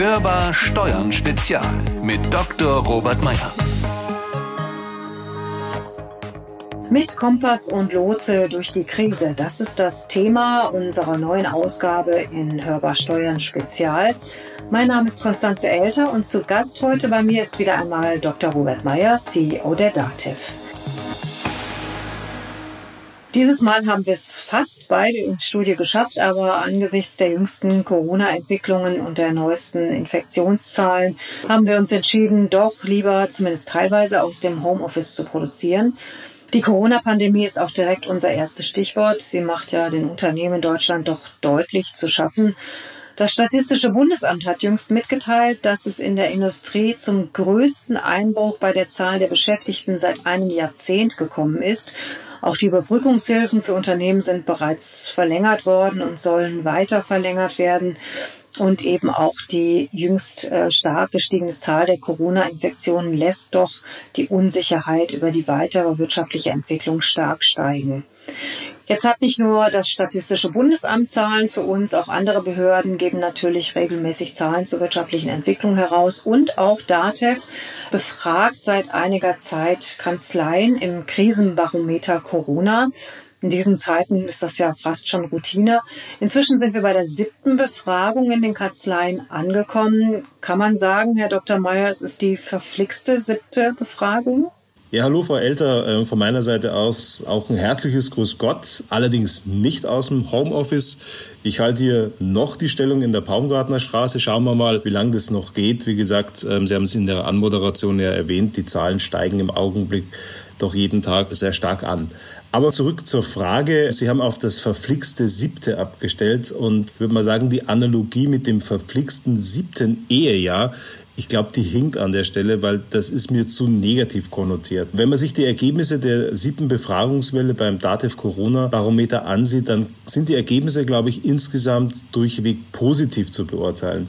Hörbar Steuern Spezial mit Dr. Robert Meyer. Mit Kompass und Lotse durch die Krise. Das ist das Thema unserer neuen Ausgabe in Hörbar Steuern Spezial. Mein Name ist Konstanze Elter und zu Gast heute bei mir ist wieder einmal Dr. Robert Meyer, CEO der DATEV. Dieses Mal haben wir es fast beide ins Studio geschafft, aber angesichts der jüngsten Corona-Entwicklungen und der neuesten Infektionszahlen haben wir uns entschieden, doch lieber zumindest teilweise aus dem Homeoffice zu produzieren. Die Corona-Pandemie ist auch direkt unser erstes Stichwort. Sie macht ja den Unternehmen in Deutschland doch deutlich zu schaffen. Das Statistische Bundesamt hat jüngst mitgeteilt, dass es in der Industrie zum größten Einbruch bei der Zahl der Beschäftigten seit einem Jahrzehnt gekommen ist. Auch die Überbrückungshilfen für Unternehmen sind bereits verlängert worden und sollen weiter verlängert werden. Und eben auch die jüngst äh, stark gestiegene Zahl der Corona-Infektionen lässt doch die Unsicherheit über die weitere wirtschaftliche Entwicklung stark steigen. Jetzt hat nicht nur das Statistische Bundesamt Zahlen für uns, auch andere Behörden geben natürlich regelmäßig Zahlen zur wirtschaftlichen Entwicklung heraus und auch DATEV befragt seit einiger Zeit Kanzleien im Krisenbarometer Corona. In diesen Zeiten ist das ja fast schon Routine. Inzwischen sind wir bei der siebten Befragung in den Kanzleien angekommen. Kann man sagen, Herr Dr. Meyer, es ist die verflixte siebte Befragung? Ja, hallo Frau Elter, äh, von meiner Seite aus auch ein herzliches Grüß Gott, allerdings nicht aus dem Homeoffice. Ich halte hier noch die Stellung in der Baumgartner Straße. Schauen wir mal, wie lange das noch geht. Wie gesagt, ähm, Sie haben es in der Anmoderation ja erwähnt, die Zahlen steigen im Augenblick doch jeden Tag sehr stark an. Aber zurück zur Frage. Sie haben auf das verflixte siebte abgestellt und ich würde mal sagen, die Analogie mit dem verflixten siebten Ehejahr ich glaube, die hinkt an der Stelle, weil das ist mir zu negativ konnotiert. Wenn man sich die Ergebnisse der siebten Befragungswelle beim DATEV Corona Barometer ansieht, dann sind die Ergebnisse, glaube ich, insgesamt durchweg positiv zu beurteilen.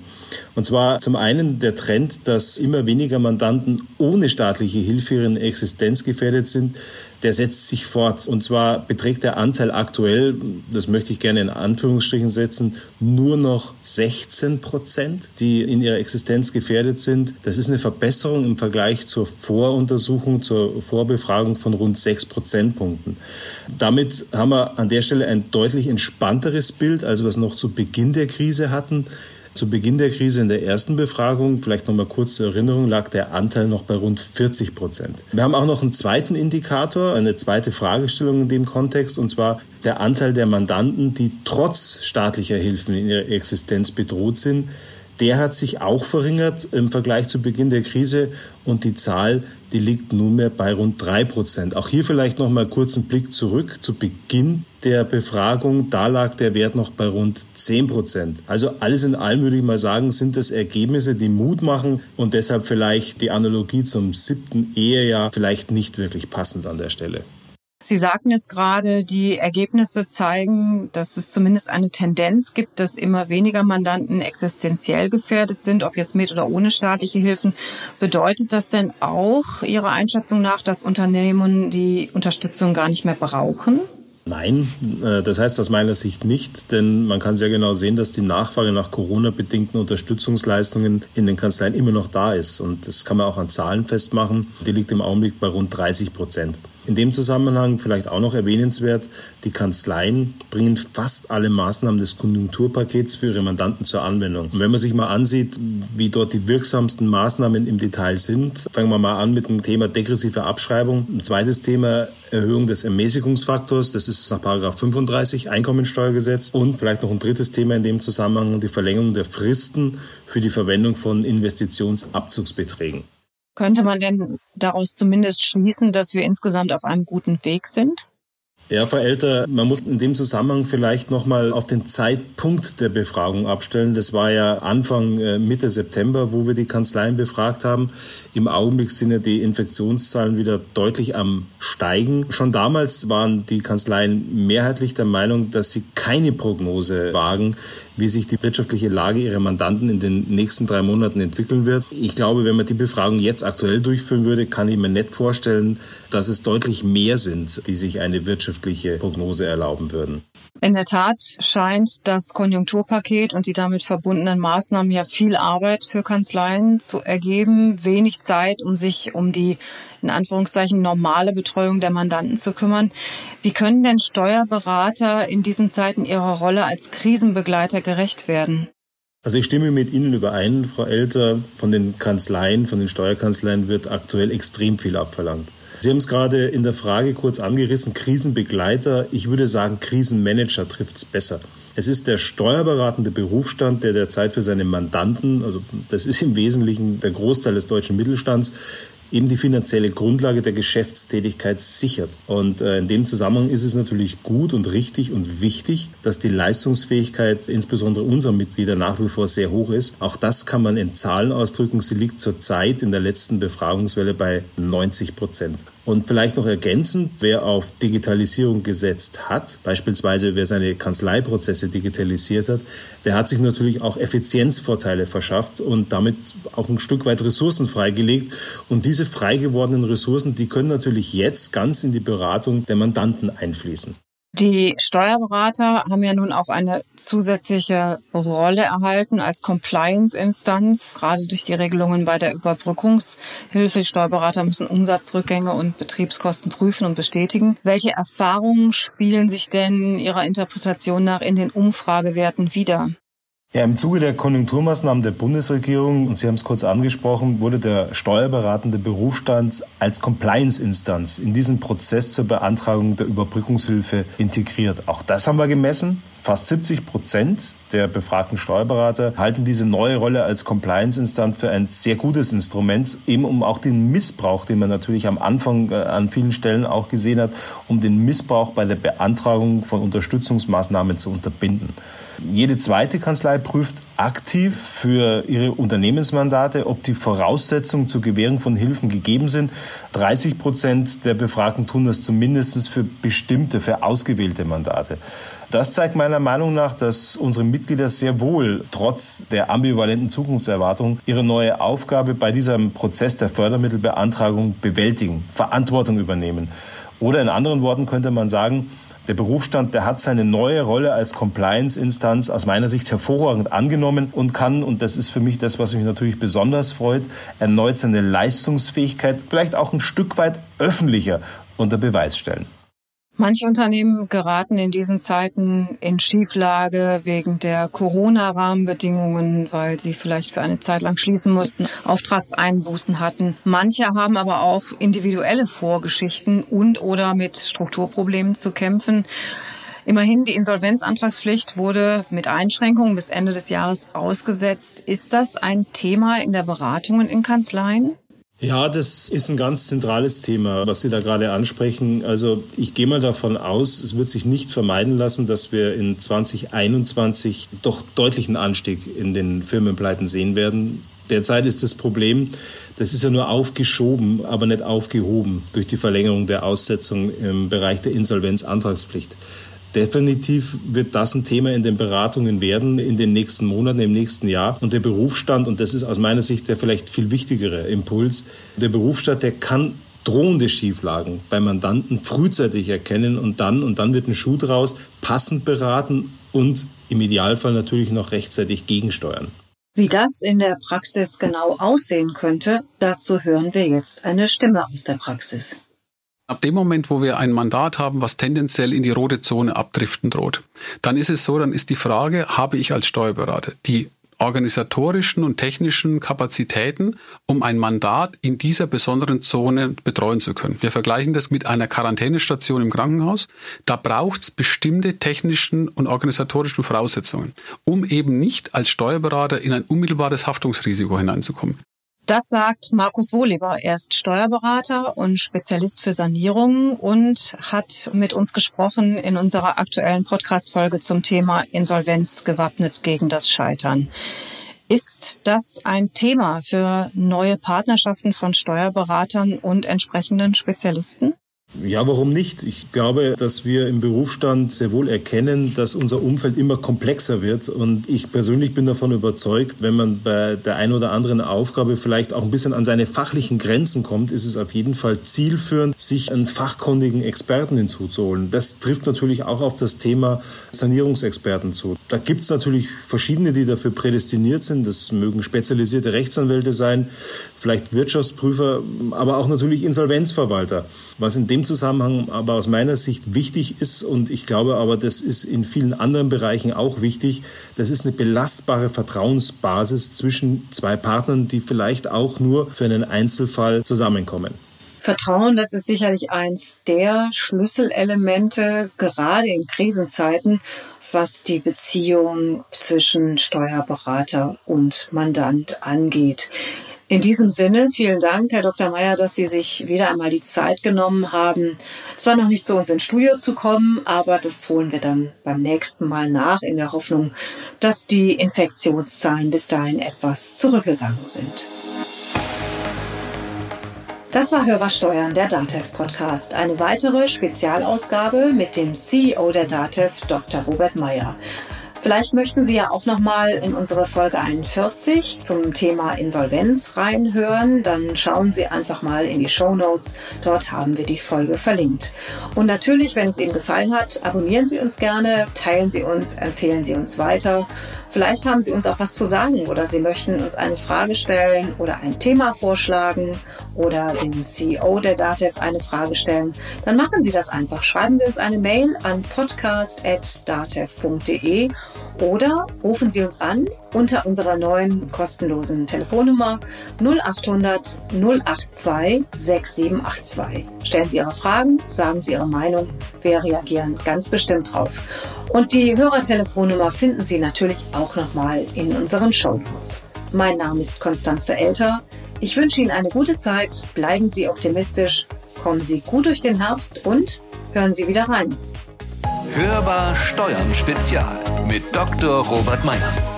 Und zwar zum einen der Trend, dass immer weniger Mandanten ohne staatliche Hilfe ihren Existenz gefährdet sind der setzt sich fort. Und zwar beträgt der Anteil aktuell, das möchte ich gerne in Anführungsstrichen setzen, nur noch 16 Prozent, die in ihrer Existenz gefährdet sind. Das ist eine Verbesserung im Vergleich zur Voruntersuchung, zur Vorbefragung von rund 6 Prozentpunkten. Damit haben wir an der Stelle ein deutlich entspannteres Bild, als wir es noch zu Beginn der Krise hatten. Zu Beginn der Krise in der ersten Befragung, vielleicht noch mal kurz zur Erinnerung, lag der Anteil noch bei rund 40 Prozent. Wir haben auch noch einen zweiten Indikator, eine zweite Fragestellung in dem Kontext, und zwar der Anteil der Mandanten, die trotz staatlicher Hilfen in ihrer Existenz bedroht sind der hat sich auch verringert im Vergleich zu Beginn der Krise und die Zahl, die liegt nunmehr bei rund drei Prozent. Auch hier vielleicht noch mal kurz einen Blick zurück zu Beginn der Befragung. Da lag der Wert noch bei rund zehn Prozent. Also alles in allem würde ich mal sagen, sind das Ergebnisse, die Mut machen und deshalb vielleicht die Analogie zum siebten Ehejahr vielleicht nicht wirklich passend an der Stelle. Sie sagten es gerade, die Ergebnisse zeigen, dass es zumindest eine Tendenz gibt, dass immer weniger Mandanten existenziell gefährdet sind, ob jetzt mit oder ohne staatliche Hilfen. Bedeutet das denn auch Ihrer Einschätzung nach, dass Unternehmen die Unterstützung gar nicht mehr brauchen? Nein, äh, das heißt aus meiner Sicht nicht, denn man kann sehr genau sehen, dass die Nachfrage nach Corona-bedingten Unterstützungsleistungen in den Kanzleien immer noch da ist. Und das kann man auch an Zahlen festmachen. Die liegt im Augenblick bei rund 30 Prozent. In dem Zusammenhang vielleicht auch noch erwähnenswert, die Kanzleien bringen fast alle Maßnahmen des Konjunkturpakets für ihre Mandanten zur Anwendung. Und wenn man sich mal ansieht, wie dort die wirksamsten Maßnahmen im Detail sind, fangen wir mal an mit dem Thema degressive Abschreibung. Ein zweites Thema Erhöhung des Ermäßigungsfaktors, das ist nach 35 Einkommensteuergesetz. Und vielleicht noch ein drittes Thema in dem Zusammenhang, die Verlängerung der Fristen für die Verwendung von Investitionsabzugsbeträgen. Könnte man denn daraus zumindest schließen, dass wir insgesamt auf einem guten Weg sind? Ja, Frau Elter, man muss in dem Zusammenhang vielleicht nochmal auf den Zeitpunkt der Befragung abstellen. Das war ja Anfang äh, Mitte September, wo wir die Kanzleien befragt haben. Im Augenblick sind ja die Infektionszahlen wieder deutlich am Steigen. Schon damals waren die Kanzleien mehrheitlich der Meinung, dass sie keine Prognose wagen, wie sich die wirtschaftliche Lage ihrer Mandanten in den nächsten drei Monaten entwickeln wird. Ich glaube, wenn man die Befragung jetzt aktuell durchführen würde, kann ich mir nicht vorstellen, dass es deutlich mehr sind, die sich eine wirtschaftliche Prognose erlauben würden. In der Tat scheint das Konjunkturpaket und die damit verbundenen Maßnahmen ja viel Arbeit für Kanzleien zu ergeben, wenig Zeit, um sich um die in Anführungszeichen normale Betreuung der Mandanten zu kümmern. Wie können denn Steuerberater in diesen Zeiten ihrer Rolle als Krisenbegleiter gerecht werden? Also ich stimme mit Ihnen überein, Frau Elter. Von den Kanzleien, von den Steuerkanzleien wird aktuell extrem viel abverlangt. Sie haben es gerade in der Frage kurz angerissen, Krisenbegleiter. Ich würde sagen, Krisenmanager trifft es besser. Es ist der steuerberatende Berufsstand, der derzeit für seine Mandanten, also das ist im Wesentlichen der Großteil des deutschen Mittelstands, eben die finanzielle Grundlage der Geschäftstätigkeit sichert. Und äh, in dem Zusammenhang ist es natürlich gut und richtig und wichtig, dass die Leistungsfähigkeit insbesondere unserer Mitglieder nach wie vor sehr hoch ist. Auch das kann man in Zahlen ausdrücken. Sie liegt zurzeit in der letzten Befragungswelle bei 90 Prozent. Und vielleicht noch ergänzend, wer auf Digitalisierung gesetzt hat, beispielsweise wer seine Kanzleiprozesse digitalisiert hat, der hat sich natürlich auch Effizienzvorteile verschafft und damit auch ein Stück weit Ressourcen freigelegt. Und diese frei gewordenen Ressourcen, die können natürlich jetzt ganz in die Beratung der Mandanten einfließen. Die Steuerberater haben ja nun auch eine zusätzliche Rolle erhalten als Compliance-Instanz, gerade durch die Regelungen bei der Überbrückungshilfe. Steuerberater müssen Umsatzrückgänge und Betriebskosten prüfen und bestätigen. Welche Erfahrungen spielen sich denn Ihrer Interpretation nach in den Umfragewerten wieder? Ja, im Zuge der Konjunkturmaßnahmen der Bundesregierung, und Sie haben es kurz angesprochen, wurde der steuerberatende Berufsstand als Compliance-Instanz in diesen Prozess zur Beantragung der Überbrückungshilfe integriert. Auch das haben wir gemessen. Fast 70 Prozent der befragten Steuerberater halten diese neue Rolle als Compliance-Instanz für ein sehr gutes Instrument, eben um auch den Missbrauch, den man natürlich am Anfang äh, an vielen Stellen auch gesehen hat, um den Missbrauch bei der Beantragung von Unterstützungsmaßnahmen zu unterbinden. Jede zweite Kanzlei prüft aktiv für ihre Unternehmensmandate, ob die Voraussetzungen zur Gewährung von Hilfen gegeben sind. 30 Prozent der Befragten tun das zumindest für bestimmte, für ausgewählte Mandate. Das zeigt meiner Meinung nach, dass unsere Mitglieder sehr wohl trotz der ambivalenten Zukunftserwartung ihre neue Aufgabe bei diesem Prozess der Fördermittelbeantragung bewältigen, Verantwortung übernehmen. Oder in anderen Worten könnte man sagen, der Berufsstand, der hat seine neue Rolle als Compliance-Instanz aus meiner Sicht hervorragend angenommen und kann, und das ist für mich das, was mich natürlich besonders freut, erneut seine Leistungsfähigkeit vielleicht auch ein Stück weit öffentlicher unter Beweis stellen. Manche Unternehmen geraten in diesen Zeiten in Schieflage wegen der Corona-Rahmenbedingungen, weil sie vielleicht für eine Zeit lang schließen mussten, Auftragseinbußen hatten. Manche haben aber auch individuelle Vorgeschichten und oder mit Strukturproblemen zu kämpfen. Immerhin, die Insolvenzantragspflicht wurde mit Einschränkungen bis Ende des Jahres ausgesetzt. Ist das ein Thema in der Beratungen in Kanzleien? Ja, das ist ein ganz zentrales Thema, was Sie da gerade ansprechen. Also ich gehe mal davon aus, es wird sich nicht vermeiden lassen, dass wir in 2021 doch deutlichen Anstieg in den Firmenpleiten sehen werden. Derzeit ist das Problem, das ist ja nur aufgeschoben, aber nicht aufgehoben durch die Verlängerung der Aussetzung im Bereich der Insolvenzantragspflicht. Definitiv wird das ein Thema in den Beratungen werden in den nächsten Monaten, im nächsten Jahr. Und der Berufsstand, und das ist aus meiner Sicht der vielleicht viel wichtigere Impuls, der Berufsstand, der kann drohende Schieflagen bei Mandanten frühzeitig erkennen und dann, und dann wird ein Schuh draus, passend beraten und im Idealfall natürlich noch rechtzeitig gegensteuern. Wie das in der Praxis genau aussehen könnte, dazu hören wir jetzt eine Stimme aus der Praxis. Ab dem Moment, wo wir ein Mandat haben, was tendenziell in die rote Zone abdriften droht, dann ist es so, dann ist die Frage, habe ich als Steuerberater die organisatorischen und technischen Kapazitäten, um ein Mandat in dieser besonderen Zone betreuen zu können. Wir vergleichen das mit einer Quarantänestation im Krankenhaus. Da braucht es bestimmte technischen und organisatorischen Voraussetzungen, um eben nicht als Steuerberater in ein unmittelbares Haftungsrisiko hineinzukommen. Das sagt Markus Wohleber. Er ist Steuerberater und Spezialist für Sanierungen und hat mit uns gesprochen in unserer aktuellen Podcast-Folge zum Thema Insolvenz gewappnet gegen das Scheitern. Ist das ein Thema für neue Partnerschaften von Steuerberatern und entsprechenden Spezialisten? Ja, warum nicht? Ich glaube, dass wir im Berufsstand sehr wohl erkennen, dass unser Umfeld immer komplexer wird. Und ich persönlich bin davon überzeugt, wenn man bei der einen oder anderen Aufgabe vielleicht auch ein bisschen an seine fachlichen Grenzen kommt, ist es auf jeden Fall zielführend, sich einen fachkundigen Experten hinzuzuholen. Das trifft natürlich auch auf das Thema Sanierungsexperten zu. Da gibt es natürlich verschiedene, die dafür prädestiniert sind. Das mögen spezialisierte Rechtsanwälte sein, vielleicht Wirtschaftsprüfer, aber auch natürlich Insolvenzverwalter. Was in dem Zusammenhang aber aus meiner Sicht wichtig ist, und ich glaube aber, das ist in vielen anderen Bereichen auch wichtig, das ist eine belastbare Vertrauensbasis zwischen zwei Partnern, die vielleicht auch nur für einen Einzelfall zusammenkommen. Vertrauen, das ist sicherlich eins der Schlüsselelemente, gerade in Krisenzeiten, was die Beziehung zwischen Steuerberater und Mandant angeht. In diesem Sinne, vielen Dank, Herr Dr. Meyer, dass Sie sich wieder einmal die Zeit genommen haben, zwar noch nicht zu uns ins Studio zu kommen, aber das holen wir dann beim nächsten Mal nach, in der Hoffnung, dass die Infektionszahlen bis dahin etwas zurückgegangen sind. Das war Hörbar Steuern, der DATEV Podcast. Eine weitere Spezialausgabe mit dem CEO der DATEV, Dr. Robert Meyer. Vielleicht möchten Sie ja auch noch mal in unsere Folge 41 zum Thema Insolvenz reinhören. Dann schauen Sie einfach mal in die Show Notes. Dort haben wir die Folge verlinkt. Und natürlich, wenn es Ihnen gefallen hat, abonnieren Sie uns gerne, teilen Sie uns, empfehlen Sie uns weiter. Vielleicht haben Sie uns auch was zu sagen oder Sie möchten uns eine Frage stellen oder ein Thema vorschlagen oder dem CEO der DATEV eine Frage stellen. Dann machen Sie das einfach. Schreiben Sie uns eine Mail an podcast.datev.de oder rufen Sie uns an unter unserer neuen kostenlosen Telefonnummer 0800 082 6782. Stellen Sie Ihre Fragen, sagen Sie Ihre Meinung. Wir reagieren ganz bestimmt drauf. Und die Hörertelefonnummer finden Sie natürlich auch nochmal in unseren Show Notes. Mein Name ist Konstanze Elter. Ich wünsche Ihnen eine gute Zeit. Bleiben Sie optimistisch. Kommen Sie gut durch den Herbst und hören Sie wieder rein. Hörbar Steuern Spezial mit Dr. Robert Meyer.